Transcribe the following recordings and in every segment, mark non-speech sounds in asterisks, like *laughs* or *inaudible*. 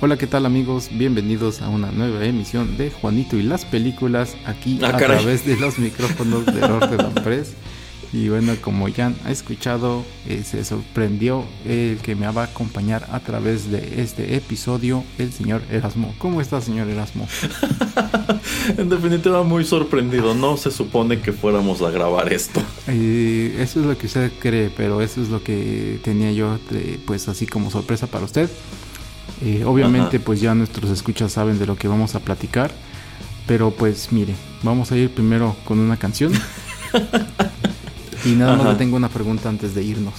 Hola, ¿qué tal amigos? Bienvenidos a una nueva emisión de Juanito y las películas aquí Ah, a caray. través de los micrófonos de Rotterdam Press. Y bueno, como ya han escuchado, eh, se sorprendió el que me va a acompañar a través de este episodio, el señor Erasmo. ¿Cómo está, señor Erasmo? *laughs* En definitiva, muy sorprendido. No se supone que fuéramos a grabar esto. Eh, eso es lo que usted cree, pero eso es lo que tenía yo, de- pues así como sorpresa para usted. Eh, obviamente, Ajá. pues ya nuestros escuchas saben de lo que vamos a platicar, pero pues mire, vamos a ir primero con una canción. *laughs* y nada más le tengo una pregunta antes de irnos.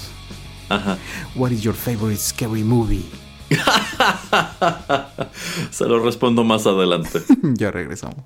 Ajá. What is your favorite scary movie? *laughs* Se lo respondo más adelante. *laughs* ya regresamos.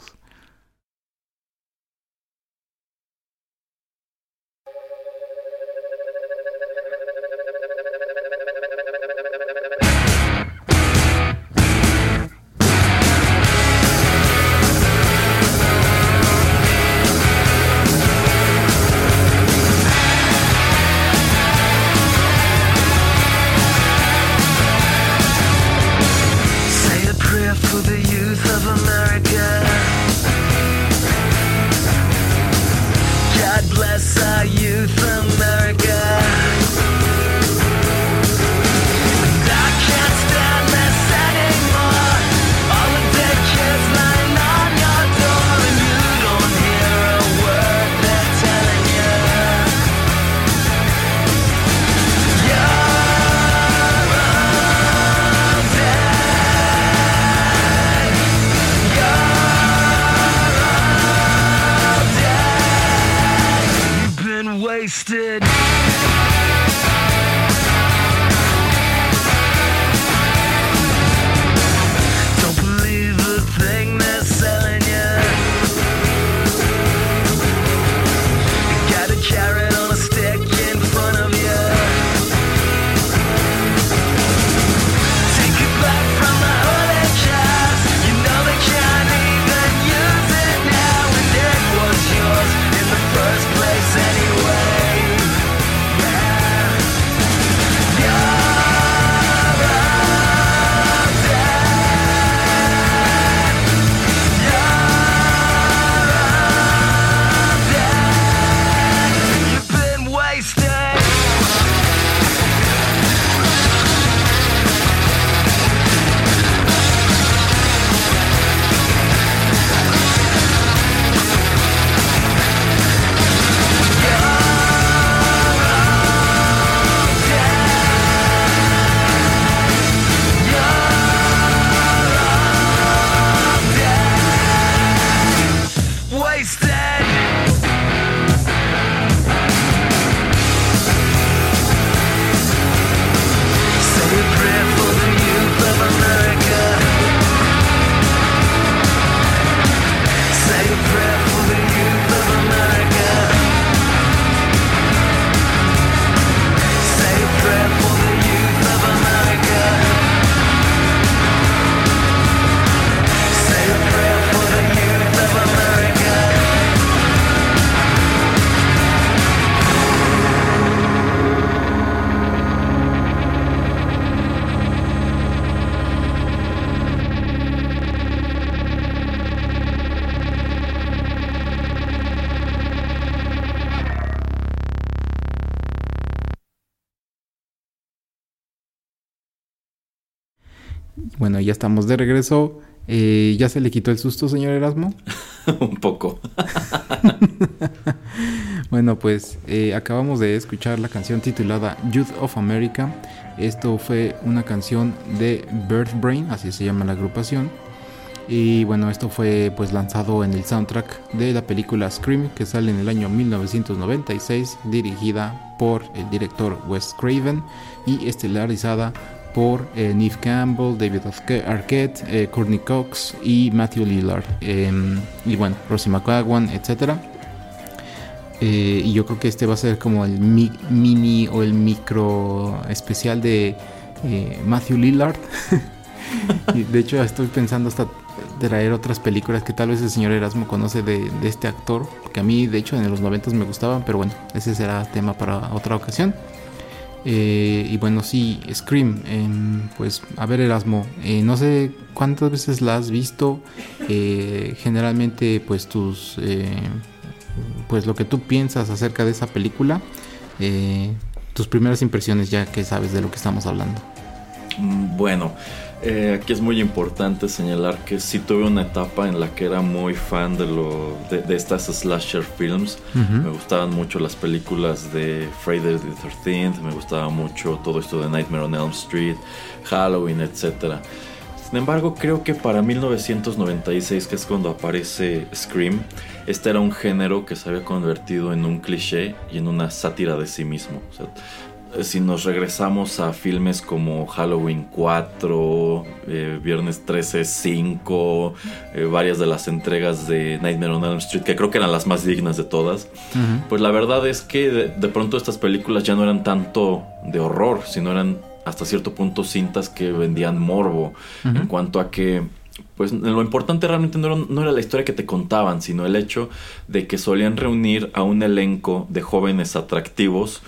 Bueno, ya estamos de regreso. Eh, ¿Ya se le quitó el susto, señor Erasmo? *laughs* Un poco. *laughs* Bueno, pues eh, acabamos de escuchar la canción titulada Youth of America. Esto fue una canción de Birth Brain, así se llama la agrupación. Y bueno, esto fue pues lanzado en el soundtrack de la película Scream que sale en el año 1996, dirigida por el director Wes Craven y estelarizada por eh, Neve Campbell, David Arque- Arquette, eh, Courtney Cox y Matthew Lillard. Em, y bueno, Rosie McGowan, etcétera. Eh, y yo creo que este va a ser como el mi- mini o el micro especial de eh, Matthew Lillard. *laughs* y de hecho estoy pensando hasta traer otras películas que tal vez el señor Erasmo conoce de, de este actor, que a mí de hecho en los 90 me gustaban, pero bueno, ese será tema para otra ocasión. Eh, y bueno, sí, Scream, em, pues a ver Erasmo, eh, no sé cuántas veces la has visto, eh, generalmente pues tus, eh, pues lo que tú piensas acerca de esa película, eh, tus primeras impresiones ya que sabes de lo que estamos hablando. Mm, Bueno, eh, aquí es muy importante señalar que sí tuve una etapa en la que era muy fan de, lo, de, de estas slasher films. Me gustaban mucho las películas de Friday the 13th, me gustaba mucho todo esto de Nightmare on Elm Street, Halloween, etc. Sin embargo, creo que para 1996, que es cuando aparece Scream, este era un género que se había convertido en un cliché y en una sátira de sí mismo. O sea, si nos regresamos a filmes como Halloween 4, eh, Viernes 13, 5, eh, varias de las entregas de Nightmare on Elm Street, que creo que eran las más dignas de todas, pues la verdad es que de, de pronto estas películas ya no eran tanto de horror, sino eran hasta cierto punto cintas que vendían morbo, en cuanto a que pues lo importante realmente no era, no era la historia que te contaban, sino el hecho de que solían reunir a un elenco de jóvenes atractivos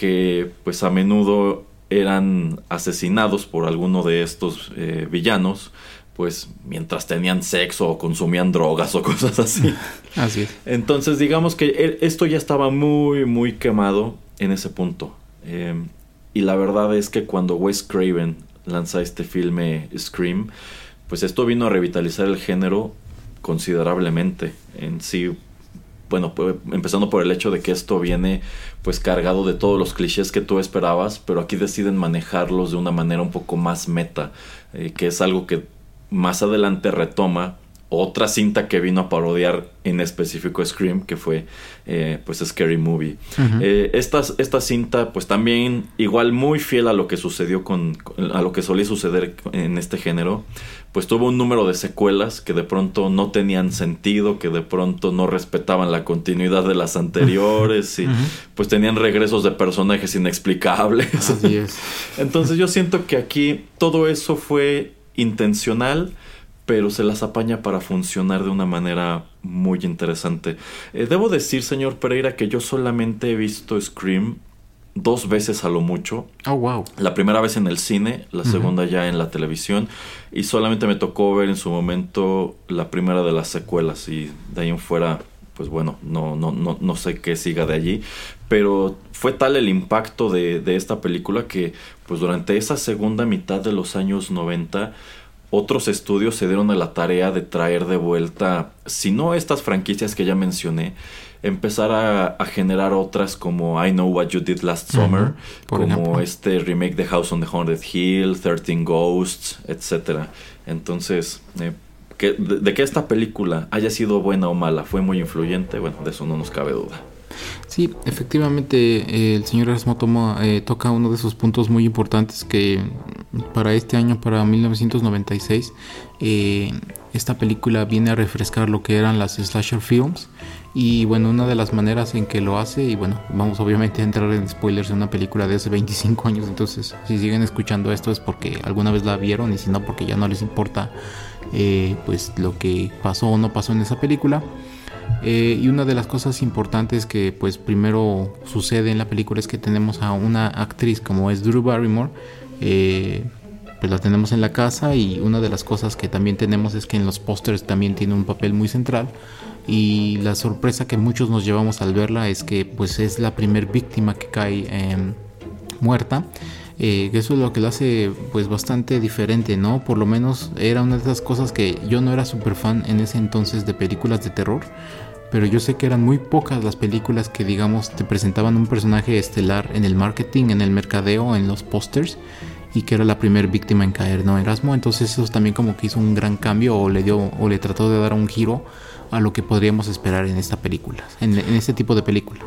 que pues a menudo eran asesinados por alguno de estos eh, villanos, pues mientras tenían sexo o consumían drogas o *laughs* cosas así. Así es. Entonces digamos que e- esto ya estaba muy muy quemado en ese punto. Eh, y la verdad es que cuando Wes Craven lanza este filme Scream, pues esto vino a revitalizar el género considerablemente. En sí, bueno, pues, empezando por el hecho de que esto viene pues cargado de todos los clichés que tú esperabas, pero aquí deciden manejarlos de una manera un poco más meta, eh, que es algo que más adelante retoma otra cinta que vino a parodiar en específico Scream, que fue eh, pues Scary Movie. Eh, esta, esta cinta pues también igual muy fiel a lo que sucedió con, a lo que solía suceder en este género, pues tuvo un número de secuelas que de pronto no tenían sentido, que de pronto no respetaban la continuidad de las anteriores y pues tenían regresos de personajes inexplicables. Así es. *laughs* Entonces yo siento que aquí todo eso fue intencional, pero se las apaña para funcionar de una manera muy interesante. Eh, debo decir, señor Pereira, que yo solamente he visto Scream dos veces a lo mucho. Oh, wow. La primera vez en el cine, la segunda ya en la televisión. Y solamente me tocó ver en su momento la primera de las secuelas. Y de ahí en fuera, pues bueno, no, no, no, no sé qué siga de allí. Pero fue tal el impacto de, de esta película que, pues durante esa segunda mitad de los años 90, otros estudios se dieron a la tarea de traer de vuelta, si no estas franquicias que ya mencioné, empezar a, a generar otras como I Know What You Did Last Summer, como ejemplo. este remake de House on the Haunted Hill, 13 Ghosts, etcétera. Entonces, eh, que, de, de que esta película haya sido buena o mala, fue muy influyente, bueno, de eso no nos cabe duda. Sí, efectivamente eh, el señor Erasmo eh, toca uno de esos puntos muy importantes que para este año, para 1996, eh, esta película viene a refrescar lo que eran las slasher films y bueno, una de las maneras en que lo hace, y bueno, vamos obviamente a entrar en spoilers de una película de hace 25 años, entonces si siguen escuchando esto es porque alguna vez la vieron y si no porque ya no les importa eh, pues lo que pasó o no pasó en esa película. Eh, y una de las cosas importantes que pues primero sucede en la película es que tenemos a una actriz como es Drew Barrymore, eh, pues la tenemos en la casa y una de las cosas que también tenemos es que en los pósters también tiene un papel muy central y la sorpresa que muchos nos llevamos al verla es que pues es la primer víctima que cae em, muerta. Eh, eso es lo que lo hace pues bastante diferente, ¿no? Por lo menos era una de esas cosas que yo no era súper fan en ese entonces de películas de terror, pero yo sé que eran muy pocas las películas que digamos te presentaban un personaje estelar en el marketing, en el mercadeo, en los pósters y que era la primera víctima en caer, ¿no? Erasmo, entonces eso también como que hizo un gran cambio o le dio o le trató de dar un giro a lo que podríamos esperar en esta película, en este tipo de película.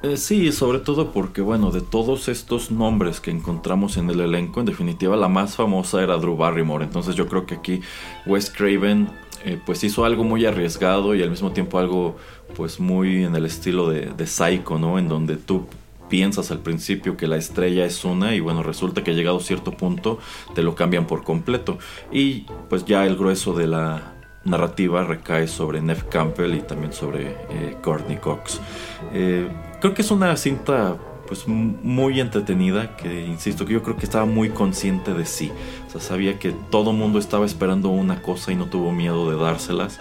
Eh, sí, sobre todo porque, bueno, de todos estos nombres que encontramos en el elenco, en definitiva la más famosa era Drew Barrymore. Entonces yo creo que aquí Wes Craven eh, pues hizo algo muy arriesgado y al mismo tiempo algo pues muy en el estilo de, de Psycho, ¿no? En donde tú piensas al principio que la estrella es una y bueno, resulta que llegado cierto punto te lo cambian por completo. Y pues ya el grueso de la narrativa recae sobre Neff Campbell y también sobre eh, Courtney Cox. Eh, creo que es una cinta pues muy entretenida que insisto que yo creo que estaba muy consciente de sí o sea sabía que todo mundo estaba esperando una cosa y no tuvo miedo de dárselas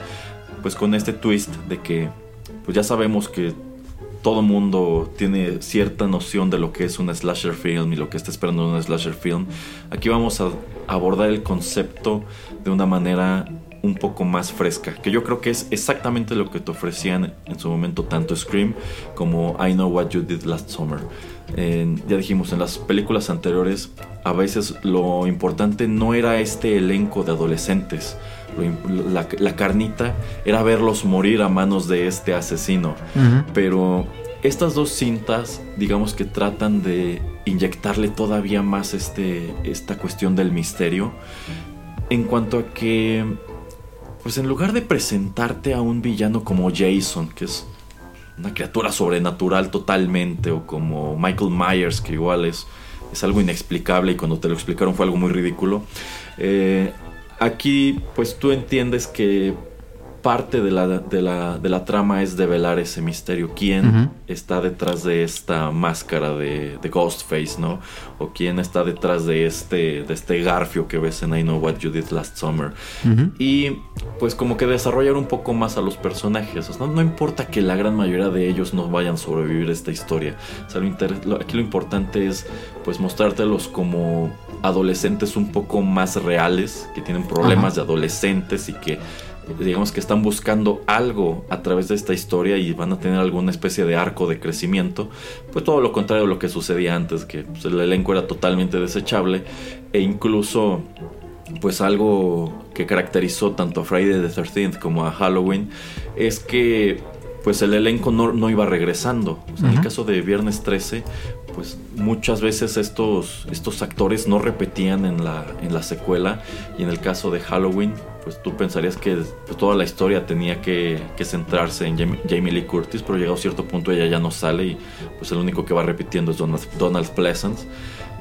pues con este twist de que pues ya sabemos que todo mundo tiene cierta noción de lo que es una slasher film y lo que está esperando una slasher film. Aquí vamos a abordar el concepto de una manera un poco más fresca, que yo creo que es exactamente lo que te ofrecían en su momento tanto Scream como I Know What You Did Last Summer. Ya dijimos, en las películas anteriores a veces lo importante no era este elenco de adolescentes, lo la, la carnita era verlos morir a manos de este asesino. Pero estas dos cintas, digamos que tratan de inyectarle todavía más este, esta cuestión del misterio. En cuanto a que, pues en lugar de presentarte a un villano como Jason, que es una criatura sobrenatural totalmente, o como Michael Myers, que igual es, es algo inexplicable y cuando te lo explicaron fue algo muy ridículo. eh, aquí, pues tú entiendes que parte de la, de la, de la trama es develar ese misterio. ¿Quién está detrás de esta máscara de, de Ghostface, no? O quién está detrás de este, de este garfio que ves en I Know What You Did Last Summer. Y pues como que desarrollar un poco más a los personajes. O sea, no, no importa que la gran mayoría de ellos no vayan a sobrevivir esta historia. O sea, lo aquí lo importante es pues mostrártelos como adolescentes un poco más reales, que tienen problemas de adolescentes y que digamos que están buscando algo a través de esta historia y van a tener alguna especie de arco de crecimiento. Pues todo lo contrario de lo que sucedía antes, que pues, el elenco era totalmente desechable e incluso pues algo que caracterizó tanto a Friday the 13th como a Halloween es que pues el elenco no, no iba regresando. O sea, En el caso de Viernes 13, pues muchas veces estos, estos actores no repetían en la, en la secuela y en el caso de Halloween pues tú pensarías que pues, toda la historia tenía que, centrarse en Jamie, Lee Curtis, pero llegado a cierto punto ella ya no sale y pues el único que va repitiendo es Donald, Donald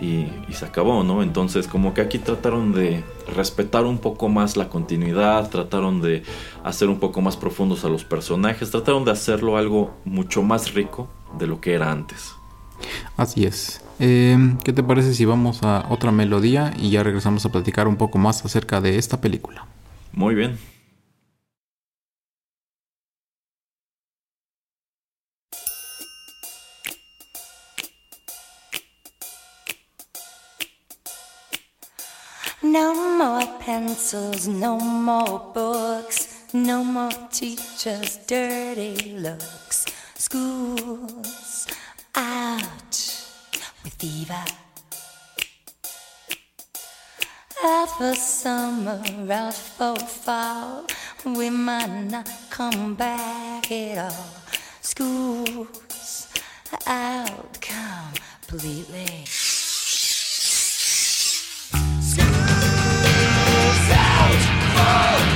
y, se acabó, ¿no? Entonces como que aquí trataron de respetar un poco más la continuidad, trataron de hacer un poco más profundos a los personajes, trataron de hacerlo algo mucho más rico de lo que era antes. Así es. Eh, ¿Qué te parece si vamos a otra melodía y ya regresamos a platicar un poco más acerca de esta película? Muy bien. No more pencils, no more books, no more teachers' dirty looks. School's out with fever. Out for summer, out for fall. We might not come back at all. School's out completely. I'm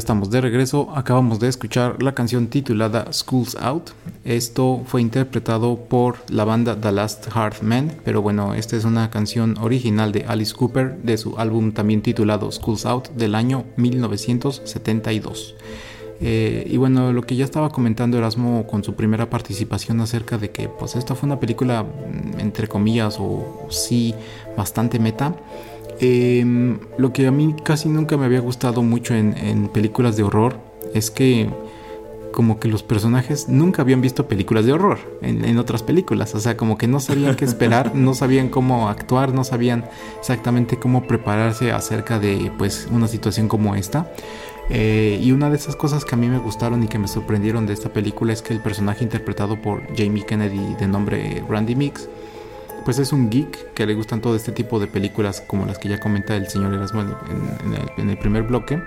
estamos de regreso. Acabamos de escuchar la canción titulada Schools Out. Esto fue interpretado por la banda The Last Hard Man, pero bueno, esta es una canción original de Alice Cooper de su álbum también titulado Schools Out del año 1972. Eh, y bueno, lo que ya estaba comentando Erasmo con su primera participación acerca de que pues esta fue una película mm, entre comillas o sí bastante meta. Eh, lo que a mí casi nunca me había gustado mucho en, en películas de horror es que como que los personajes nunca habían visto películas de horror en, en otras películas. O sea, como que no sabían qué esperar, *laughs* no sabían cómo actuar, no sabían exactamente cómo prepararse acerca de pues una situación como esta. Eh, y una de esas cosas que a mí me gustaron y que me sorprendieron de esta película es que el personaje interpretado por Jamie Kennedy de nombre Randy Mix, pues es un geek que le gustan todo este tipo de películas como las que ya comenta el señor Erasmo en, el primer bloque.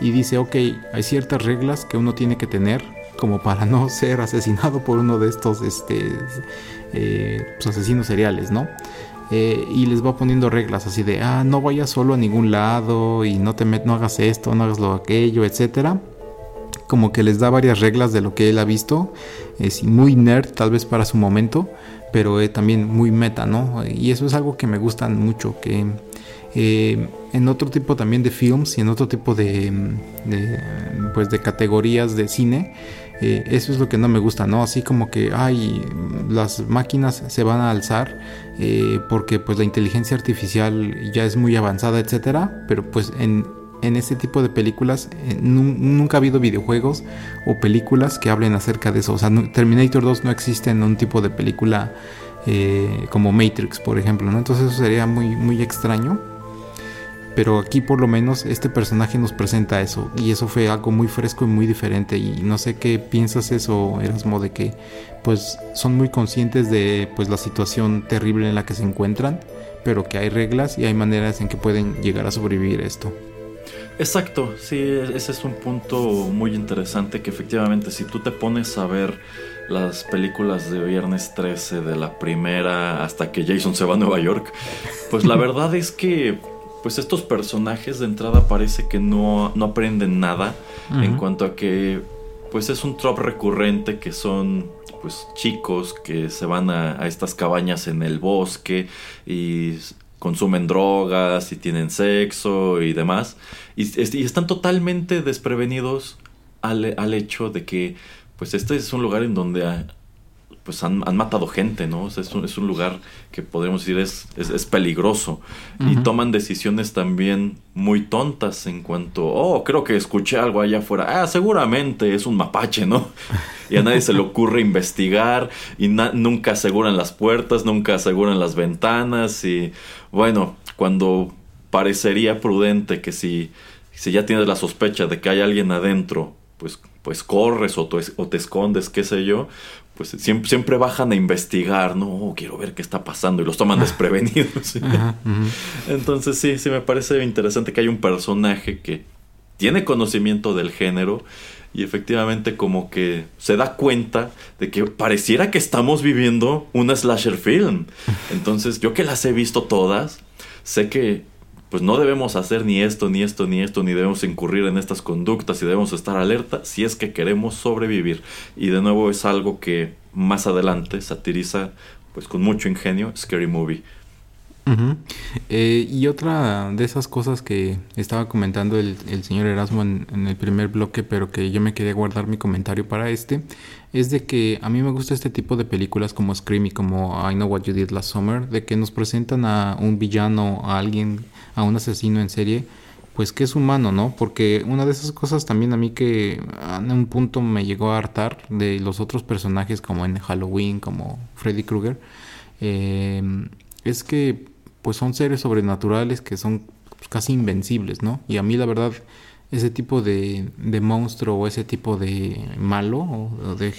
Y dice, ok, hay ciertas reglas que uno tiene que tener como para no *laughs* ser asesinado por uno de estos este, eh, pues, asesinos seriales, ¿no? Eh, y les va poniendo reglas así de, ah, no vayas solo a ningún lado y no te met no hagas esto, no hagas lo aquello, etcétera. Como que les da varias reglas de lo que él ha visto, es muy nerd tal vez para su momento, pero eh, también muy meta, ¿no? Y eso es algo que me gustan mucho, que eh, en otro tipo también de films y en otro tipo de, de, pues de categorías de cine, eh, eso es lo que no me gusta, ¿no? Así como que, ay, las máquinas se van a alzar eh, porque pues la inteligencia artificial ya es muy avanzada, etcétera, pero pues en, en este tipo de películas eh, nu- nunca ha habido videojuegos o películas que hablen acerca de eso. O sea, Terminator 2 no existe en un tipo de película eh, como Matrix, por ejemplo. Entonces eso sería muy, muy extraño. Pero aquí por lo menos este personaje nos presenta eso. Y eso fue algo muy fresco y muy diferente. Y no sé qué piensas eso, Erasmo, de que pues son muy conscientes de pues la situación terrible en la que se encuentran. Pero que hay reglas y hay maneras en que pueden llegar a sobrevivir esto. Exacto, sí, ese es un punto muy interesante que efectivamente si tú te pones a ver las películas de Viernes 13 de la primera hasta que Jason se va a Nueva York, pues la *laughs* verdad es que pues estos personajes de entrada parece que no, no aprenden nada en cuanto a que pues es un trop recurrente que son pues chicos que se van a, a estas cabañas en el bosque y consumen drogas y tienen sexo y demás y, es- y están totalmente desprevenidos al, al hecho de que pues este es un lugar en donde ah, pues han, han matado gente, ¿no? O sea, es, un, es un lugar que podríamos decir es, es, es peligroso. Y toman decisiones también muy tontas en cuanto, oh, creo que escuché algo allá afuera. Ah, seguramente es un mapache, ¿no? Y a nadie se le ocurre investigar y nunca aseguran las puertas, nunca aseguran las ventanas y bueno, cuando parecería prudente que si, si ya tienes la sospecha de que hay alguien adentro, pues, pues corres o, te- o te escondes, qué sé yo, pues siempre, siempre bajan a investigar, no, Oh, quiero ver qué está pasando y los toman *laughs* desprevenidos. Ajá. Entonces sí, sí me parece interesante que hay un personaje que tiene conocimiento del género y efectivamente como que se da cuenta de que pareciera que estamos viviendo una slasher film. *laughs* Entonces yo que las he visto todas, sé que pues no debemos hacer ni esto, ni esto, ni esto, ni debemos incurrir en estas conductas y debemos estar alerta si es que queremos sobrevivir. Y de nuevo es algo que más adelante satiriza pues con mucho ingenio Scary Movie. Eh, y otra de esas cosas que estaba comentando el, el señor Erasmo en, en el primer bloque, pero que yo me quería guardar mi comentario para este, es de que a mí me gusta este tipo de películas como Scream y como I Know What You Did Last Summer, de que nos presentan a un villano, a alguien, a un asesino en serie, pues que es humano, ¿no? Porque una de esas cosas también a mí que en un punto me llegó a hartar de los otros personajes como en Halloween, como Freddy Krueger, eh, es que pues son seres sobrenaturales que son casi invencibles, ¿no? Y a mí la verdad ese tipo de, de monstruo o ese tipo de malo o de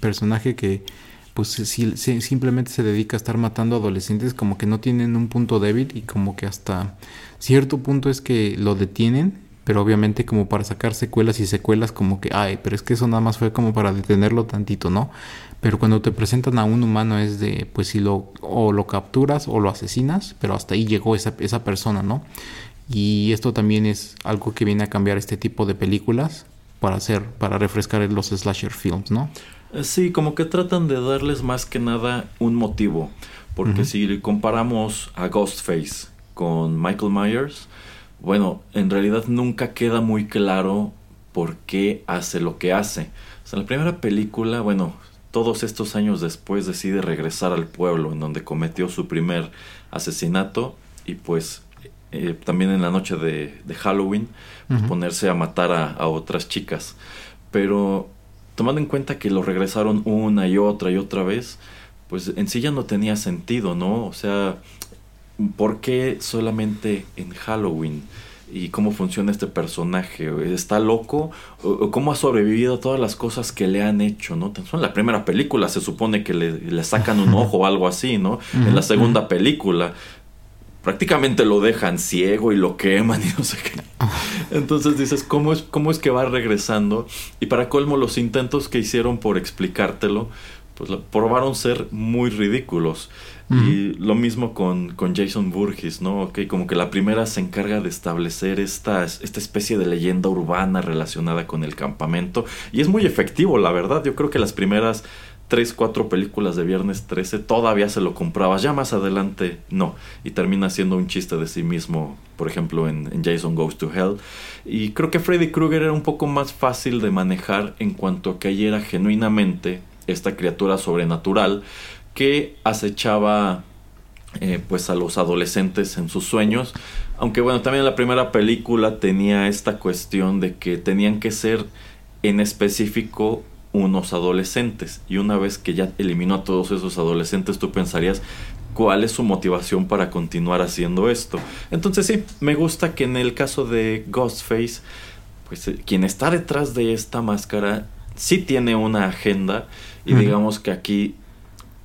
personaje que pues si- si- simplemente se dedica a estar matando adolescentes como que no tienen un punto débil y como que hasta cierto punto es que lo detienen pero obviamente como para sacar secuelas y secuelas como que ay pero es que eso nada más fue como para detenerlo tantito no pero cuando te presentan a un humano es de pues si lo o lo capturas o lo asesinas pero hasta ahí llegó esa, esa persona no y esto también es algo que viene a cambiar este tipo de películas para hacer, para refrescar los slasher films, ¿no? Eh, Sí, como que tratan de darles más que nada un motivo. Porque si comparamos a Ghostface con Michael Myers, bueno, en realidad nunca queda muy claro por qué hace lo que hace. O sea, en la primera película, bueno, todos estos años después decide regresar al pueblo en donde cometió su primer asesinato y pues eh, también en la noche de, de Halloween pues, ponerse a matar a, a otras chicas. Pero tomando en cuenta que lo regresaron una y otra y otra vez, pues en sí ya no tenía sentido, ¿no? O sea, ¿por qué solamente en Halloween? ¿Y cómo funciona este personaje? ¿Está loco? ¿O, o cómo ha sobrevivido a todas las cosas que le han hecho, no? Tan solo En la primera película se supone que le, le sacan un ojo o algo así, ¿no? *laughs* En la segunda película prácticamente lo dejan ciego y lo queman y no sé qué. Entonces dices, ¿cómo es, ¿cómo es que va regresando? Y para colmo, los intentos que hicieron por explicártelo, pues probaron ser muy ridículos. Y lo mismo con, con Jason Burgess, ¿no? Ok, como que la primera se encarga de establecer esta, esta especie de leyenda urbana relacionada con el campamento. Y es muy efectivo, la verdad. Yo creo que las primeras 3, 4 películas de Viernes 13 todavía se lo comprabas. Ya más adelante no. Y termina siendo un chiste de sí mismo, por ejemplo, en, en Jason Goes to Hell. Y creo que Freddy Krueger era un poco más fácil de manejar en cuanto a que ahí era genuinamente esta criatura sobrenatural que acechaba eh, pues a los adolescentes en sus sueños. Aunque bueno, también la primera película tenía esta cuestión de que tenían que ser en específico unos adolescentes. Y una vez que ya eliminó a todos esos adolescentes, tú pensarías cuál es su motivación para continuar haciendo esto. Entonces sí, me gusta que en el caso de Ghostface, pues eh, quien está detrás de esta máscara sí tiene una agenda y digamos que aquí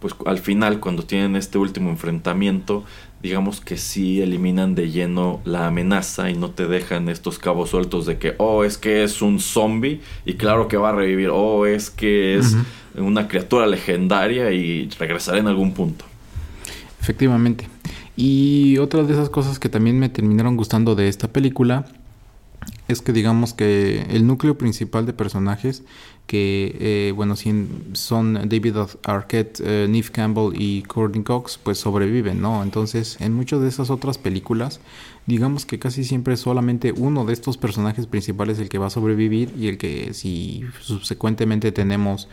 pues al final cuando tienen este último enfrentamiento, digamos que sí eliminan de lleno la amenaza y no te dejan estos cabos sueltos de que, oh, es que es un zombie y claro que va a revivir, oh, es que es una criatura legendaria y regresará en algún punto. Efectivamente. Y otra de esas cosas que también me terminaron gustando de esta película es que digamos que el núcleo principal de personajes que eh, bueno sí son David Arquette, eh, Neve Campbell y Courtney Cox pues sobreviven, ¿no? Entonces en muchas de esas otras películas digamos que casi siempre es solamente uno de estos personajes principales el que va a sobrevivir y el que si subsecuentemente tenemos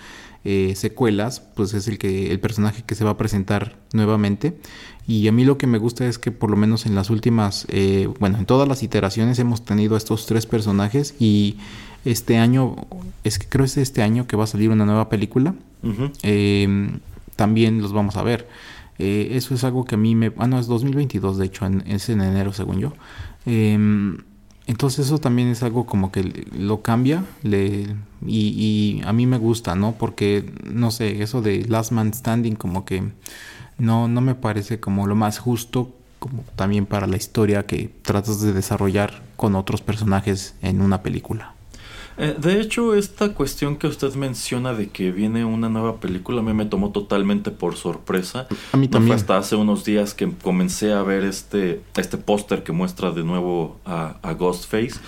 eh, secuelas, pues es el que el personaje que se va a presentar nuevamente. Y a mí lo que me gusta es que por lo menos en las últimas, eh, bueno, en todas las iteraciones hemos tenido a estos tres personajes y este año, es que creo es este año que va a salir una nueva película. Eh, también los vamos a ver. Eh, eso es algo que a mí me... Ah, no, es 2022, de hecho, en- es en enero, según yo. Entonces eso también es algo como que lo cambia le, y, y a mí me gusta, ¿no? Porque, no sé, eso de Last Man Standing como que no, no me parece como lo más justo, como también para la historia que tratas de desarrollar con otros personajes en una película. Eh, de hecho, esta cuestión que usted menciona de que viene una nueva película a mí me tomó totalmente por sorpresa. A mí No fue también. hasta hace unos días que comencé a ver este, este póster que muestra de nuevo a, a Ghostface.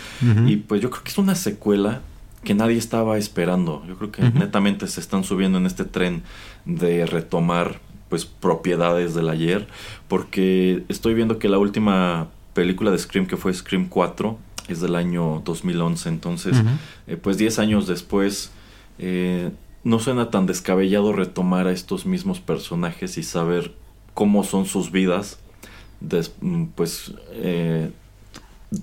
Y pues yo creo que es una secuela que nadie estaba esperando. Yo creo que netamente se están subiendo en este tren de retomar pues propiedades del ayer. Porque estoy viendo que la última película de Scream que fue Scream 4 es del año 2011. Entonces, eh, pues 10 años después, eh, no suena tan descabellado retomar a estos mismos personajes y saber cómo son sus vidas, des- mm, pues, eh,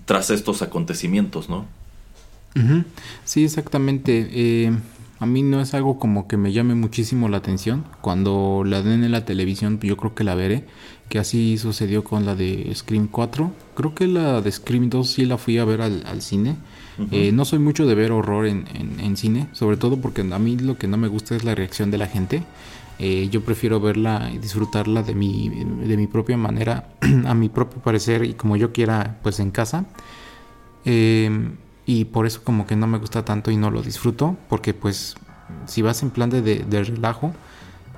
tras estos acontecimientos, ¿no? Sí, exactamente. A mí no es algo como que me llame muchísimo la atención. Cuando la den en la televisión, yo creo que la veré. Que así sucedió con la de Scream 4. Creo que la de Scream 2 sí la fui a ver al, al cine. Eh, no soy mucho de ver horror en, en- en cine, sobre todo porque a mí lo que no me gusta es la reacción de la gente. Eh, yo prefiero verla y disfrutarla de mi, de mi propia manera, *clears throat* a mi propio parecer y como yo quiera, pues en casa. Eh, y por eso como que no me gusta tanto y no lo disfruto, porque pues si vas en plan de, de- relajo,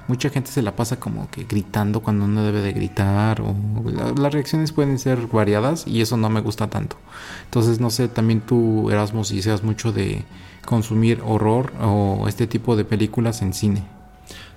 mucha gente se la pasa como que gritando cuando no debe de gritar, o la- las reacciones pueden ser variadas y eso no me gusta tanto. Entonces no sé, también tú Erasmo si seas mucho de consumir horror o este tipo de películas en cine.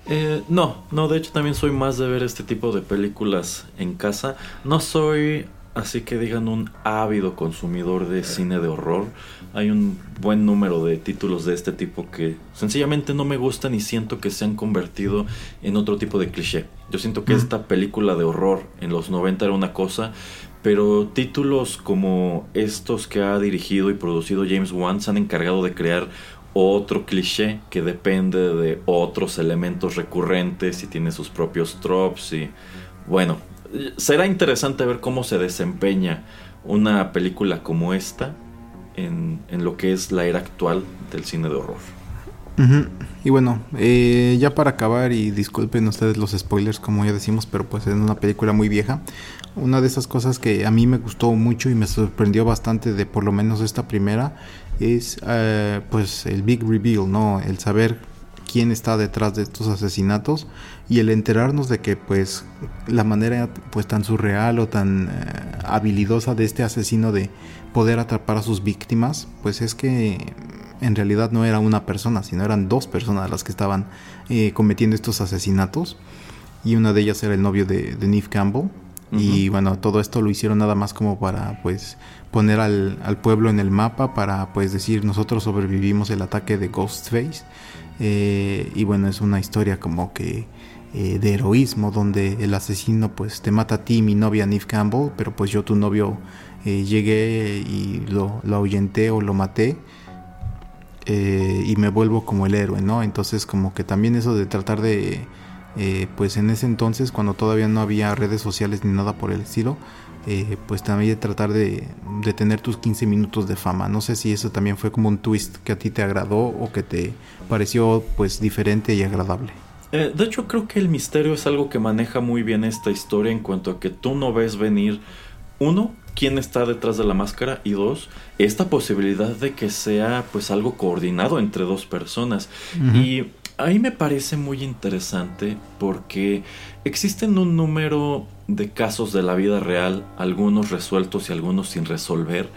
Eh, no, no, de hecho también soy más de ver este tipo de películas en casa. No soy, así que digan, un ávido consumidor de cine de horror. Hay un buen número de títulos de este tipo que sencillamente no me gustan y siento que se han convertido en otro tipo de cliché. Yo siento que esta película de horror en los 90 era una cosa, pero títulos como estos que ha dirigido y producido James Wan se han encargado de crear otro cliché que depende de otros elementos recurrentes y tiene sus propios tropes y bueno, será interesante ver cómo se desempeña una película como esta en, en lo que es la era actual del cine de horror. Y bueno, eh, ya para acabar, y disculpen ustedes los spoilers, como ya decimos, pero pues es una película muy vieja. Una de esas cosas que a mí me gustó mucho y me sorprendió bastante de por lo menos esta primera es eh, pues el big reveal, ¿no? El saber quién está detrás de estos asesinatos y el enterarnos de que pues la manera pues tan surreal o tan eh, habilidosa de este asesino de poder atrapar a sus víctimas pues es que en realidad no era una persona sino eran dos personas las que estaban eh, cometiendo estos asesinatos. Y una de ellas era el novio de, de Neve Campbell. Y bueno todo esto lo hicieron nada más como para pues poner al, al pueblo en el mapa para pues decir nosotros sobrevivimos el ataque de Ghostface eh, y bueno, es una historia como que eh, de heroísmo donde el asesino pues te mata a ti, mi novia Neve Campbell, pero pues yo tu novio eh, llegué y lo, lo ahuyenté o lo maté eh, y me vuelvo como el héroe, ¿no? Entonces como que también eso de tratar de, eh, pues en ese entonces cuando todavía no había redes sociales ni nada por el estilo, eh, pues también tratar de, de tener tus 15 minutos de fama. No sé si eso también fue como un twist que a ti te agradó o que te pareció pues diferente y agradable. Eh, de hecho, creo que el misterio es algo que maneja muy bien esta historia en cuanto a que tú no ves venir, uno, quién está detrás de la máscara y dos, esta posibilidad de que sea pues algo coordinado entre dos personas. Y ahí me parece muy interesante porque existen un número de casos de la vida real, algunos resueltos y algunos sin resolver,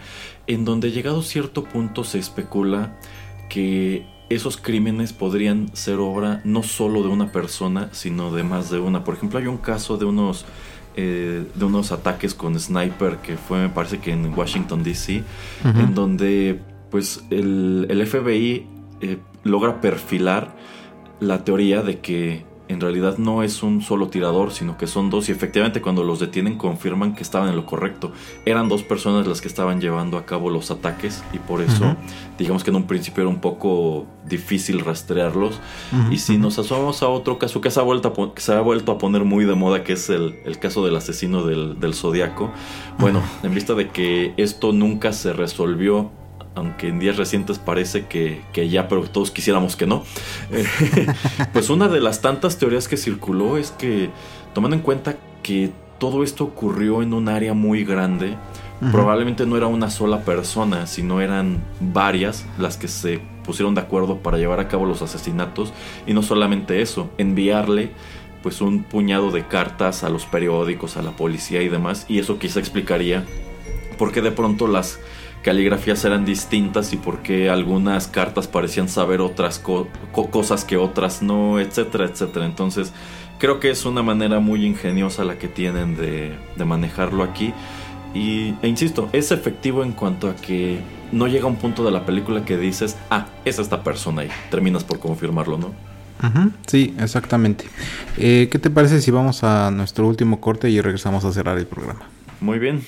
en donde llegado cierto punto se especula que esos crímenes podrían ser obra no solo de una persona, sino de más de una. Por ejemplo, hay un caso de unos eh, de unos ataques con sniper que fue, me parece que en Washington D.C., en donde pues el, el FBI eh, logra perfilar la teoría de que en realidad no es un solo tirador, sino que son dos. Y efectivamente cuando los detienen confirman que estaban en lo correcto. Eran dos personas las que estaban llevando a cabo los ataques y por eso digamos que en un principio era un poco difícil rastrearlos. y si nos asomamos a otro caso que se ha vuelto a, que se ha vuelto a poner muy de moda, que es el, el caso del asesino del, del zodiaco, bueno, en vista de que esto nunca se resolvió aunque en días recientes parece que, que ya, pero todos quisiéramos que no. *laughs* Pues una de las tantas teorías que circuló es que, tomando en cuenta que todo esto ocurrió en un área muy grande, probablemente no era una sola persona, sino eran varias las que se pusieron de acuerdo para llevar a cabo los asesinatos. Y no solamente eso, enviarle pues un puñado de cartas a los periódicos, a la policía y demás. Y eso quizá explicaría por qué de pronto las caligrafías eran distintas y por qué algunas cartas parecían saber otras co- co- cosas que otras no, etcétera, etcétera. Entonces, creo que es una manera muy ingeniosa la que tienen de, de manejarlo aquí. Y, e insisto, es efectivo en cuanto a que no llega un punto de la película que dices, ah, es esta persona y terminas por confirmarlo, ¿no? Sí, exactamente. Eh, ¿Qué te parece si vamos a nuestro último corte y regresamos a cerrar el programa? Muy bien.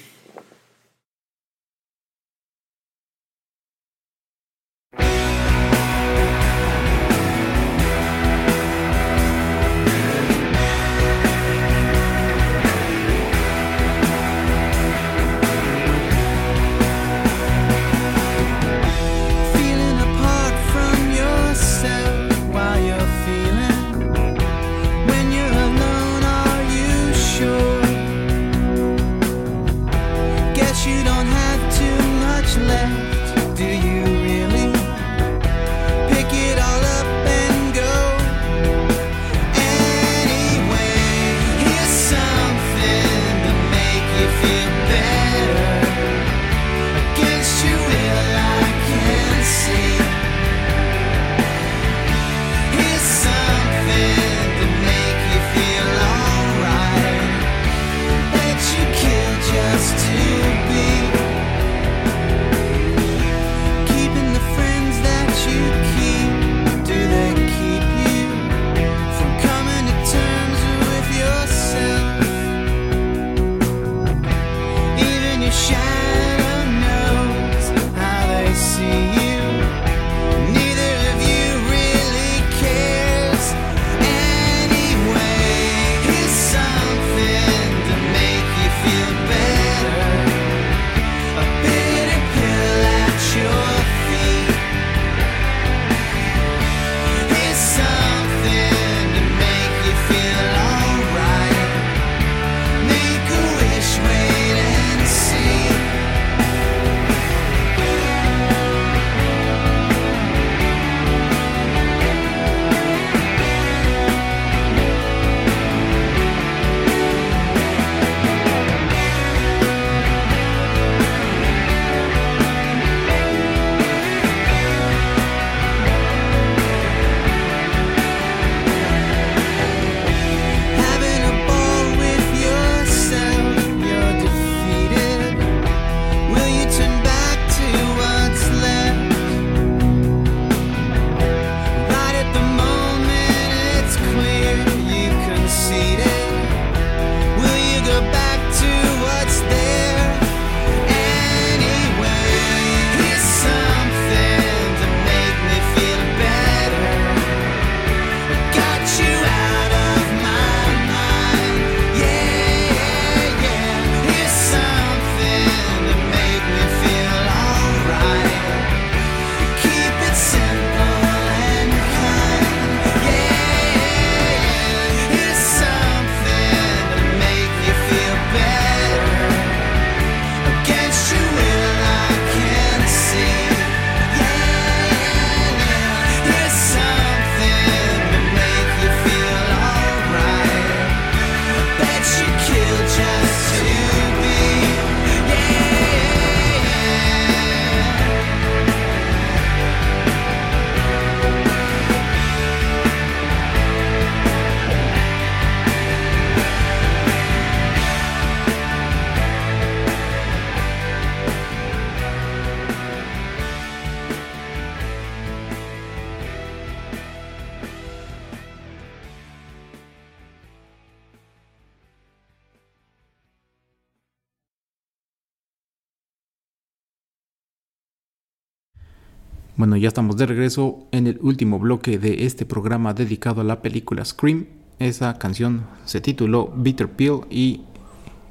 Bueno, ya estamos de regreso en el último bloque de este programa dedicado a la película Scream. Esa canción se tituló Bitter Pill y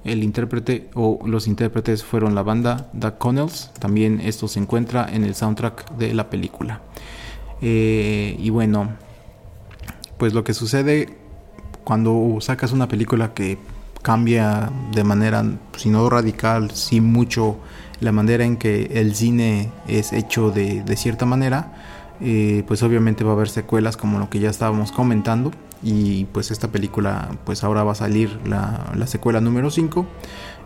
el intérprete o los intérpretes fueron la banda The Connells. También esto se encuentra en el soundtrack de la película. Eh, y bueno, pues lo que sucede cuando sacas una película que cambia de manera, si no radical, sí mucho la manera en que el cine es hecho de, de cierta manera, eh, pues obviamente va a haber secuelas como lo que ya estábamos comentando y pues esta película pues ahora va a salir la, la secuela número 5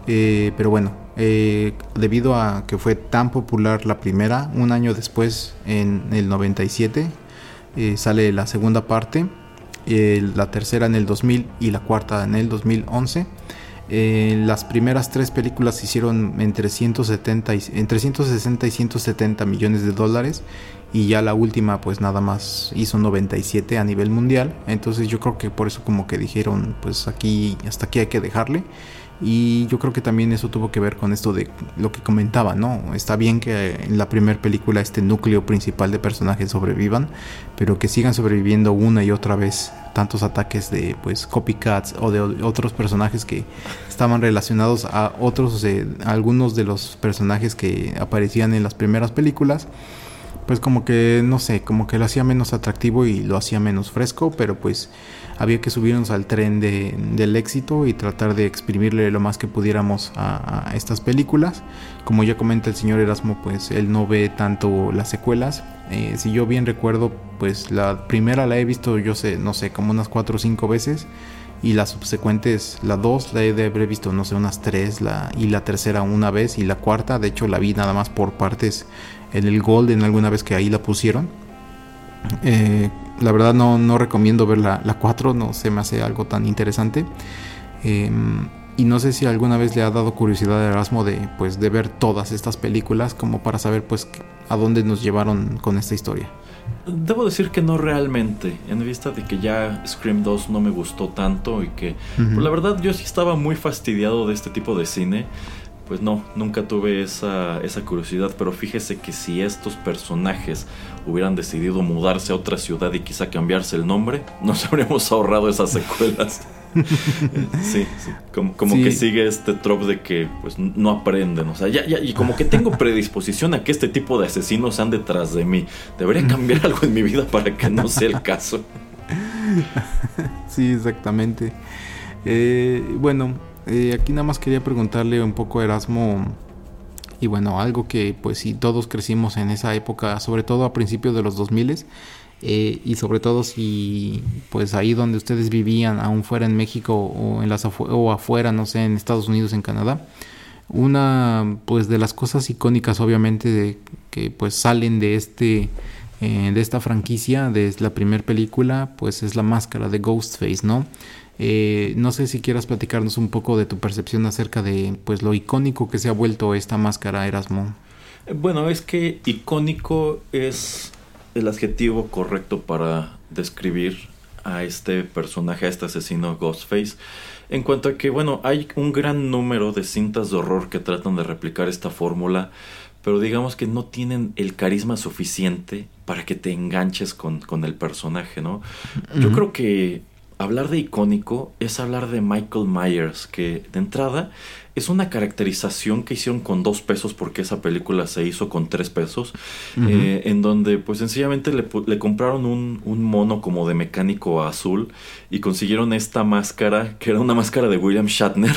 eh, pero bueno eh, debido a que fue tan popular la primera un año después en el 97 eh, sale la segunda parte la tercera en el 2000 y la cuarta en el 2011 eh, las primeras tres películas se hicieron entre, 170 y, entre 160 y 170 millones de dólares y ya la última pues nada más hizo 97 a nivel mundial. Entonces yo creo que por eso como que dijeron pues aquí hasta aquí hay que dejarle y yo creo que también eso tuvo que ver con esto de lo que comentaba, ¿no? Está bien que en la primera película este núcleo principal de personajes sobrevivan, pero que sigan sobreviviendo una y otra vez tantos ataques de pues copycats o de otros personajes que estaban relacionados a otros de algunos de los personajes que aparecían en las primeras películas pues como que no sé, como que lo hacía menos atractivo y lo hacía menos fresco, pero pues había que subirnos al tren de, del éxito y tratar de exprimirle lo más que pudiéramos a, a, estas películas. Como ya comenta el señor Erasmo, pues él no ve tanto las secuelas. Eh, si yo bien recuerdo, pues la primera la he visto, yo sé, no sé, como unas 4 o 5 veces. Y las subsecuentes, la 2 la he de haber visto, no sé, unas 3, la, y la tercera una vez, y la cuarta, de hecho, la vi nada más por partes en el Golden alguna vez que ahí la pusieron. Eh, la verdad no, no, recomiendo ver la, la 4, no se me hace algo tan interesante. Eh, y no sé si alguna vez le ha dado curiosidad a Erasmo de, pues, de ver todas estas películas como para saber pues a dónde nos llevaron con esta historia. Debo decir que no realmente, en vista de que ya Scream 2 no me gustó tanto y que uh -huh. pues, la verdad yo sí estaba muy fastidiado de este tipo de cine pues no, nunca tuve esa, esa, curiosidad, pero fíjese que si estos personajes hubieran decidido mudarse a otra ciudad y quizá cambiarse el nombre, nos *laughs* habríamos ahorrado esas secuelas. *laughs* sí, sí, como, como sí. que sigue este trope de que pues no aprenden, o sea, ya, ya, y como que tengo predisposición a que este tipo de asesinos sean detrás de mí. Debería cambiar algo en mi vida para que no sea el caso. sí, exactamente. Eh, bueno, eh, aquí nada más quería preguntarle un poco a Erasmo y bueno, algo que pues si todos crecimos en esa época, sobre todo a principios de los 2000 eh, y sobre todo si pues ahí donde ustedes vivían, aún fuera en México o en las o afuera, no sé, en Estados Unidos, en Canadá, una pues de las cosas icónicas obviamente que pues salen de este eh, de esta franquicia, de la primera película, pues es la máscara de Ghostface, ¿no? Eh, no sé si quieras platicarnos un poco de tu percepción acerca de pues lo icónico que se ha vuelto esta máscara, Erasmo. Bueno, es que icónico es el adjetivo correcto para describir a este personaje, a este asesino Ghostface. En cuanto a que, bueno, hay un gran número de cintas de horror que tratan de replicar esta fórmula, pero digamos que no tienen el carisma suficiente para que te enganches con, con el personaje, ¿no? Uh -huh. Yo creo que hablar de icónico es hablar de Michael Myers, que de entrada es una caracterización que hicieron con dos pesos porque esa película se hizo con tres pesos, uh -huh. eh, en donde pues sencillamente le, le compraron un, un, mono como de mecánico azul y consiguieron esta máscara, que era una máscara de William Shatner,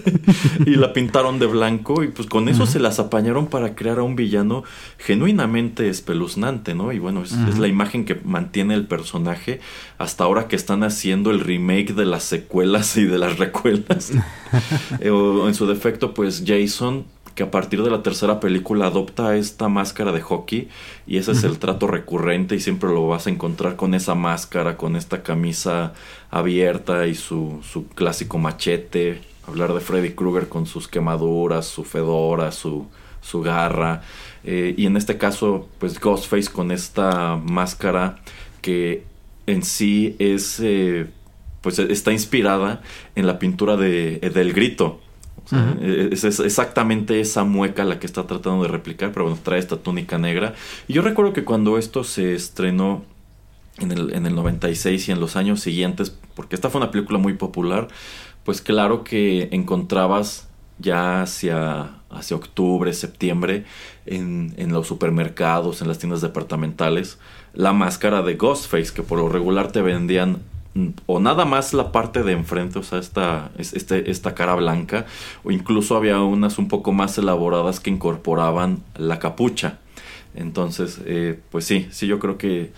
*laughs* y la pintaron de blanco y pues con eso uh -huh. se las apañaron para crear a un villano genuinamente espeluznante, ¿no? Y bueno, es, uh -huh. es la imagen que mantiene el personaje hasta ahora que están haciendo el remake de las secuelas y de las recuelas. *laughs* eh, en su defecto, pues Jason, que a partir de la tercera película adopta esta máscara de hockey y ese es el trato recurrente y siempre lo vas a encontrar con esa máscara, con esta camisa abierta y su, su clásico machete. Hablar de Freddy Krueger con sus quemaduras, su fedora, su, su garra. Eh, y en este caso, pues Ghostface con esta máscara que en sí es... Eh, pues está inspirada en la pintura de, del grito O sea, es, es exactamente esa mueca la que está tratando de replicar, pero bueno, trae esta túnica negra. Y yo recuerdo que cuando esto se estrenó en el, en el 96 y en los años siguientes, porque esta fue una película muy popular, pues claro que encontrabas ya hacia, hacia octubre, septiembre, en, en los supermercados, en las tiendas departamentales, la máscara de Ghostface, que por lo regular te vendían o nada más la parte de enfrente, o sea, esta, es- este, esta cara blanca, o incluso había unas un poco más elaboradas que incorporaban la capucha. Entonces, eh, pues sí, sí, yo creo que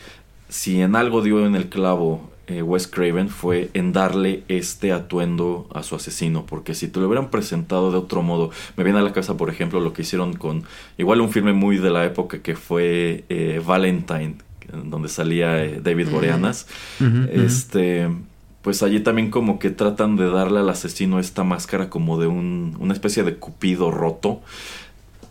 si en algo dio en el clavo eh, Wes Craven fue en darle este atuendo a su asesino, porque si te lo hubieran presentado de otro modo, me viene a la cabeza, por ejemplo, lo que hicieron con igual un filme muy de la época que fue eh, Valentine, donde salía eh, David Boreanas, este, pues allí también como que tratan de darle al asesino esta máscara como de un, una especie de cupido roto.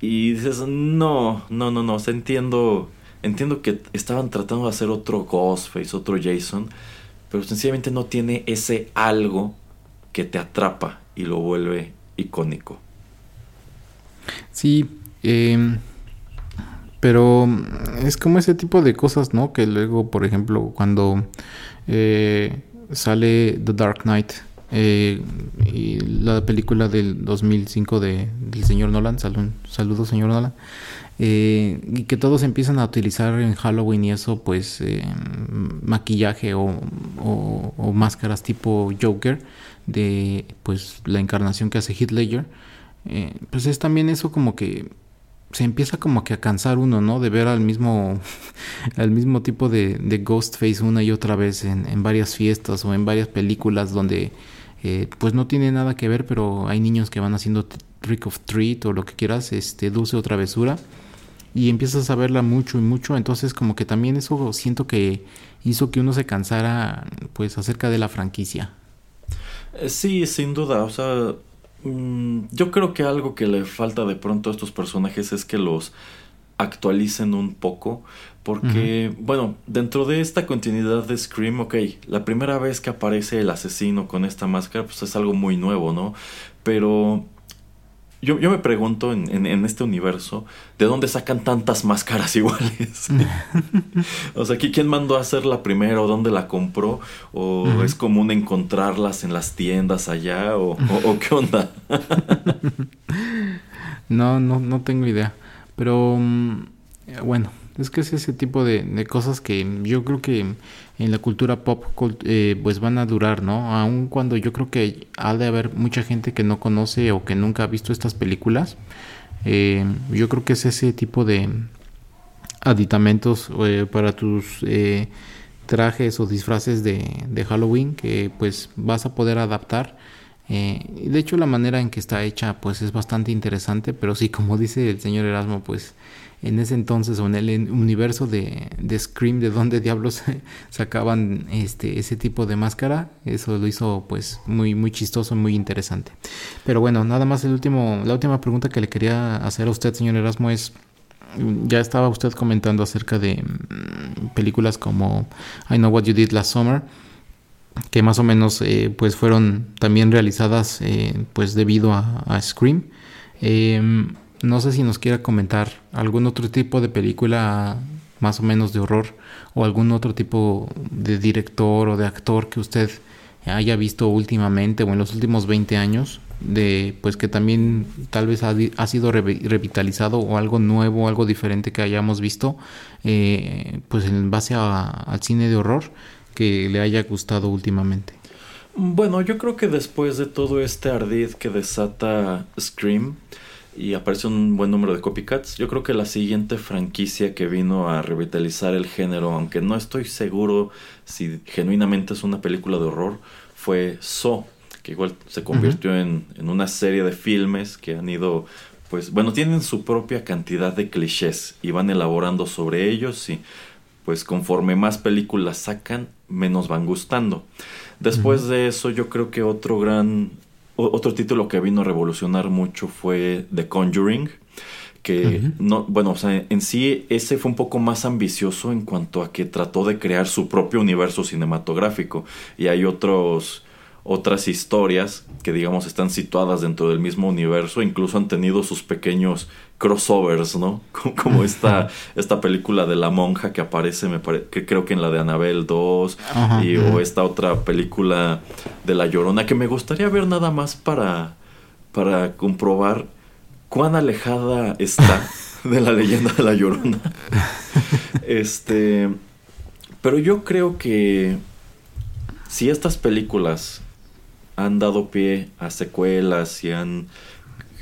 Y dices, no, no, no, no, o sea, entiendo, entiendo que estaban tratando de hacer otro Ghostface, otro Jason, pero sencillamente no tiene ese algo que te atrapa y lo vuelve icónico. Sí, em, pero es como ese tipo de cosas, ¿no? Que luego, por ejemplo, cuando eh, sale The Dark Knight, eh, y la película del 2005 de, del señor Nolan, salud, saludos señor Nolan, eh, y que todos empiezan a utilizar en Halloween y eso, pues, maquillaje o, o- máscaras tipo Joker de, pues, la encarnación que hace Heath Ledger. Pues es también eso como que se empieza como que a cansar uno, ¿no? De ver al mismo, *laughs* al mismo tipo de, Ghostface una y otra vez en, en varias fiestas o en varias películas donde eh, pues no tiene nada que ver, pero hay niños que van haciendo trick of treat o lo que quieras, este, dulce o travesura y empiezas a verla mucho y mucho, entonces como que también eso siento que hizo que uno se cansara pues acerca de la franquicia. Eh, Sí, sin duda, o sea, mm, yo creo que algo que le falta de pronto a estos personajes es que los actualicen un poco, porque, bueno, dentro de esta continuidad de Scream, ok, la primera vez que aparece el asesino con esta máscara, pues es algo muy nuevo, ¿no? Pero yo, yo me pregunto en, en- en este universo, ¿de dónde sacan tantas máscaras *laughs* iguales? *laughs* o sea, ¿qui- ¿quién mandó a hacer la primera o dónde la compró? ¿O es común encontrarlas en las tiendas allá? ¿O, o- o qué onda? *laughs* No, no, no tengo idea. Pero mm, bueno, es que es ese tipo de, de cosas que yo creo que en la cultura pop eh, pues van a durar, ¿no? Aun cuando yo creo que ha de haber mucha gente que no conoce o que nunca ha visto estas películas. eh, yo creo que es ese tipo de aditamentos eh, para tus eh, trajes o disfraces de, de Halloween que pues vas a poder adaptar. De hecho la manera en que está hecha pues es bastante interesante, pero sí, como dice el señor Erasmo, pues en ese entonces o en el universo de, de Scream, de donde diablos *laughs* sacaban este ese tipo de máscara, eso lo hizo pues muy muy chistoso, muy interesante. Pero bueno, nada más el último, la última pregunta que le quería hacer a usted, señor Erasmo, es ya estaba usted comentando acerca de mm, películas como I Know What You Did Last Summer que más o menos eh, pues fueron también realizadas eh, pues debido a, a Scream Em, no sé si nos quiera comentar algún otro tipo de película más o menos de horror o algún otro tipo de director o de actor que usted haya visto últimamente o en los últimos 20 años de pues que también tal vez ha, ha sido revi- revitalizado o algo nuevo algo diferente que hayamos visto eh, pues en base a- al cine de horror que le haya gustado últimamente. Bueno, yo creo que después de todo este ardid que desata Scream y aparece un buen número de copycats, yo creo que la siguiente franquicia que vino a revitalizar el género, aunque no estoy seguro si genuinamente es una película de horror, fue Saw, que igual se convirtió en, en una serie de filmes que han ido, pues, bueno, tienen su propia cantidad de clichés y van elaborando sobre ellos y pues conforme más películas sacan, menos van gustando. Después de eso, yo creo que otro gran, otro título que vino a revolucionar mucho fue The Conjuring, que no, bueno, o sea, en sí ese fue un poco más ambicioso en cuanto a que trató de crear su propio universo cinematográfico y hay otros otras historias que digamos están situadas dentro del mismo universo, incluso han tenido sus pequeños crossovers, ¿no? *laughs* Como, esta, *laughs* esta película de la monja que aparece, me pare- que creo que en la de Annabelle 2, Ajá. y, o esta otra película de La Llorona, que me gustaría ver nada más para, para comprobar cuán alejada está *laughs* de la leyenda de La Llorona. Este, pero yo creo que si estas películas han dado pie a secuelas y han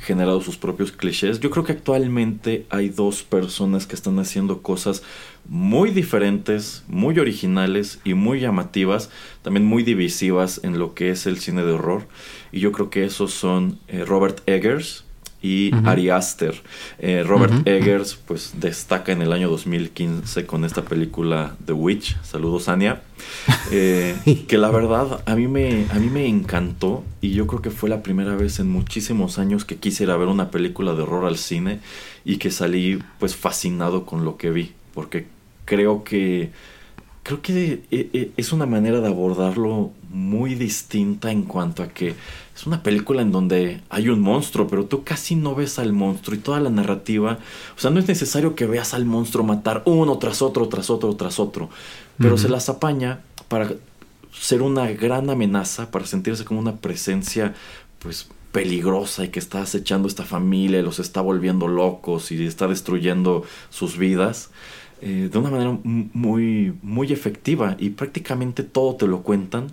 generado sus propios clichés, yo creo que actualmente hay dos personas que están haciendo cosas muy diferentes, muy originales y muy llamativas, también muy divisivas en lo que es el cine de horror. Y yo creo que esos son eh, Robert Eggers y Ujú. Ari Aster. Eh, Robert. Eggers pues destaca en el año 2015 con esta película The Witch, saludos Anya, *laughs* eh, que la verdad a mí, me, a mí me encantó y yo creo que fue la primera vez en muchísimos años que quise ir a ver una película de horror al cine y que salí pues fascinado con lo que vi, porque creo que creo que eh, es una manera de abordarlo muy distinta en cuanto a que es una película en donde hay un monstruo, pero tú casi no ves al monstruo y toda la narrativa, o sea, no es necesario que veas al monstruo matar uno tras otro, tras otro, tras otro, pero se las apaña para ser una gran amenaza, para sentirse como una presencia, pues peligrosa y que está acechando esta familia, y los está volviendo locos y está destruyendo sus vidas eh, de una manera muy, muy efectiva y prácticamente todo te lo cuentan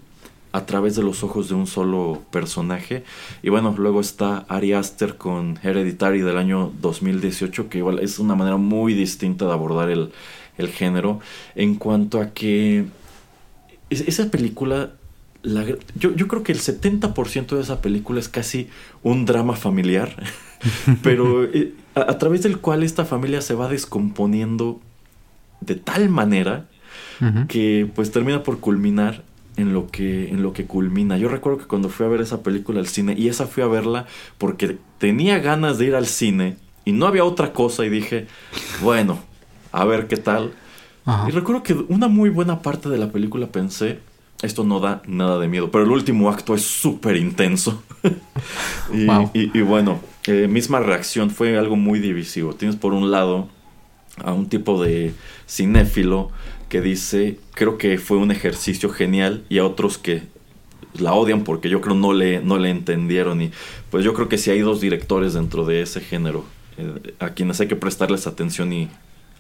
a través de los ojos de un solo personaje. Y bueno, luego está Ari Aster con Hereditary del año 2018, que igual es una manera muy distinta de abordar el, el género. En cuanto a que es- esa película, la yo, yo creo que el 70% de esa película es casi un drama familiar, *laughs* pero eh, a, a través del cual esta familia se va descomponiendo de tal manera que pues termina por culminar en lo que en lo que culmina. Yo recuerdo que cuando fui a ver esa película al cine y esa fui a verla porque tenía ganas de ir al cine y no había otra cosa y dije, bueno, a ver qué tal. Ajá. Y recuerdo que una muy buena parte de la película pensé, esto no da nada de miedo, pero el último acto es súper intenso. *laughs* y, Wow. y- y bueno, eh, misma reacción, fue algo muy divisivo. Tienes por un lado a un tipo de cinéfilo que dice, creo que fue un ejercicio genial, y a otros que la odian porque yo creo no le, no le entendieron. Y pues yo creo que si hay dos directores dentro de ese género, eh, a quienes hay que prestarles atención y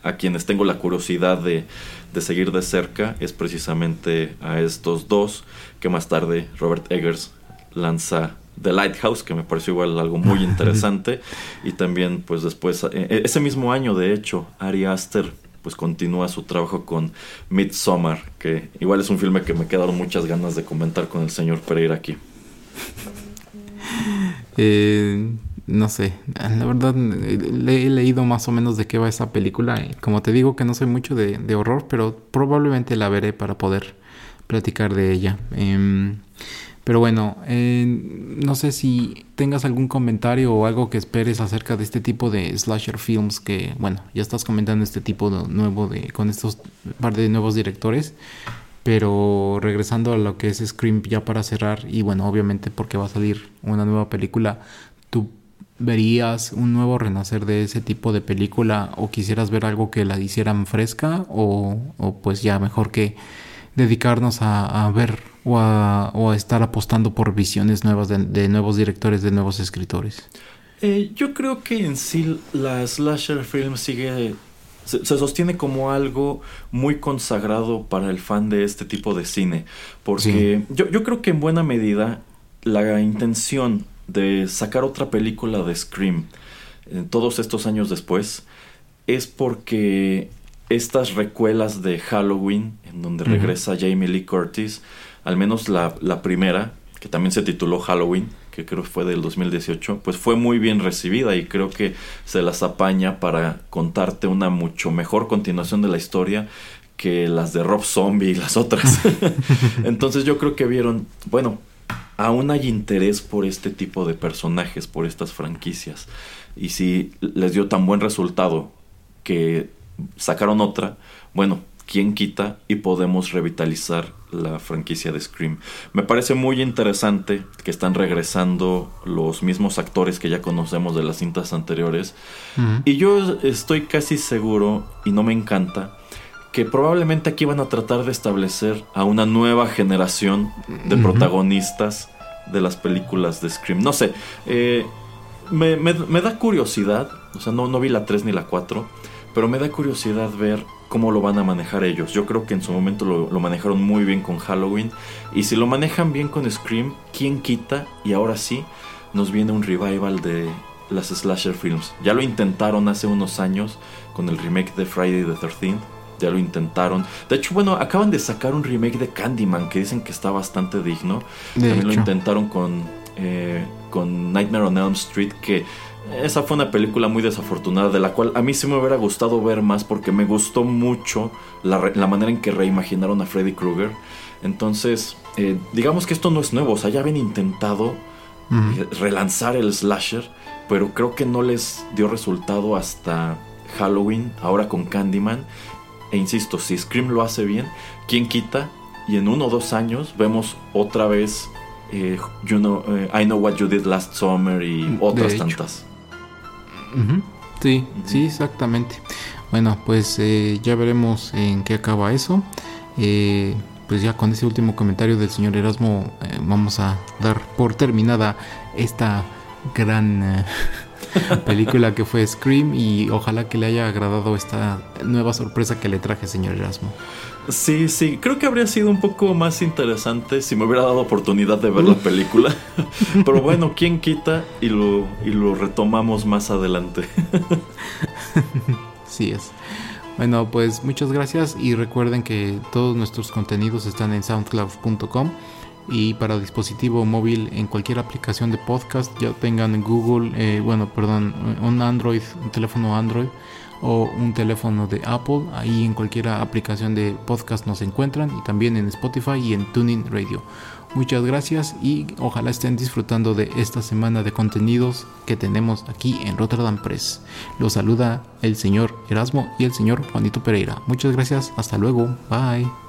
a quienes tengo la curiosidad de, de seguir de cerca, es precisamente a estos dos, que más tarde Robert Eggers lanza The Lighthouse, que me pareció igual algo muy *laughs* interesante, y también pues después, eh, ese mismo año de hecho, Ari Aster pues continúa su trabajo con Midsommar, que igual es un filme que me quedaron muchas ganas de comentar con el señor Pereira aquí. *laughs* Eh, no sé, la verdad he leído más o menos de qué va esa película. Como te digo que no soy mucho de, de horror, pero probablemente la veré para poder platicar de ella. Em, pero bueno, eh, no sé si tengas algún comentario o algo que esperes acerca de este tipo de slasher films que, bueno, ya estás comentando este tipo de nuevo de con estos par de nuevos directores. Pero regresando a lo que es Scream ya para cerrar, y bueno, obviamente porque va a salir una nueva película, ¿tú verías un nuevo renacer de ese tipo de película o quisieras ver algo que la hicieran fresca o, o pues ya mejor que dedicarnos a, a ver o a, o a estar apostando por visiones nuevas de, de nuevos directores, de nuevos escritores? Eh, yo creo que en sí la slasher film sigue se, se sostiene como algo muy consagrado para el fan de este tipo de cine, porque yo, yo creo que en buena medida la intención de sacar otra película de Scream eh, todos estos años después es porque estas recuelas de Halloween, en donde regresa Jamie Lee Curtis, al menos la, la primera, que también se tituló Halloween, que creo fue del 2018, pues fue muy bien recibida y creo que se las apaña para contarte una mucho mejor continuación de la historia que las de Rob Zombie y las otras. *laughs* *laughs* Entonces yo creo que vieron, bueno, aún hay interés por este tipo de personajes, por estas franquicias. Y si les dio tan buen resultado que sacaron otra, bueno, quién quita y podemos revitalizar la franquicia de Scream. Me parece muy interesante que están regresando los mismos actores que ya conocemos de las cintas anteriores. Y yo estoy casi seguro, y no me encanta, que probablemente aquí van a tratar de establecer a una nueva generación de protagonistas de las películas de Scream. No sé, eh, me, me- me da curiosidad, o sea, no, no vi la 3 ni la 4, pero me da curiosidad ver cómo lo van a manejar ellos. Yo creo que en su momento lo, lo manejaron muy bien con Halloween, y si lo manejan bien con Scream, ¿quién quita? Y ahora sí, nos viene un revival de las slasher films. Ya lo intentaron hace unos años con el remake de Friday the 13th. Ya lo intentaron. De hecho, bueno, acaban de sacar un remake de Candyman que dicen que está bastante digno. De También lo intentaron con, eh, con Nightmare on Elm Street, que esa fue una película muy desafortunada, de la cual a mí sí me hubiera gustado ver más porque me gustó mucho la, manera en que reimaginaron a Freddy Krueger. Entonces, eh, digamos que esto no es nuevo, o sea, ya habían intentado eh, relanzar el slasher, pero creo que no les dio resultado hasta Halloween, ahora con Candyman. E insisto, si Scream lo hace bien, ¿quién quita? Y en uno o dos años vemos otra vez eh, you know, eh, I Know What You Did Last Summer y otras hecho. Sí, sí, exactamente. Bueno, pues eh, ya veremos en qué acaba eso. Eh, pues ya con ese último comentario del señor Erasmo eh, vamos a dar por terminada esta gran *laughs* película que fue Scream y ojalá que le haya agradado esta nueva sorpresa que le traje, señor Erasmo. Sí, sí, creo que habría sido un poco más interesante si me hubiera dado oportunidad de ver la película. *laughs* Pero bueno, ¿quién quita? Y lo, y lo retomamos más adelante. *laughs* Sí es. Bueno, pues muchas gracias y recuerden que todos nuestros contenidos están en soundcloud.com y para dispositivo móvil en cualquier aplicación de podcast, ya tengan Google, eh, bueno, perdón, un Android, un teléfono Android o un teléfono de Apple, ahí en cualquier aplicación de podcast nos encuentran y también en Spotify y en Tuning Radio. Muchas gracias y ojalá estén disfrutando de esta semana de contenidos que tenemos aquí en Rotterdam Press. Los saluda el señor Erasmo y el señor Juanito Pereira. Muchas gracias, hasta luego, bye.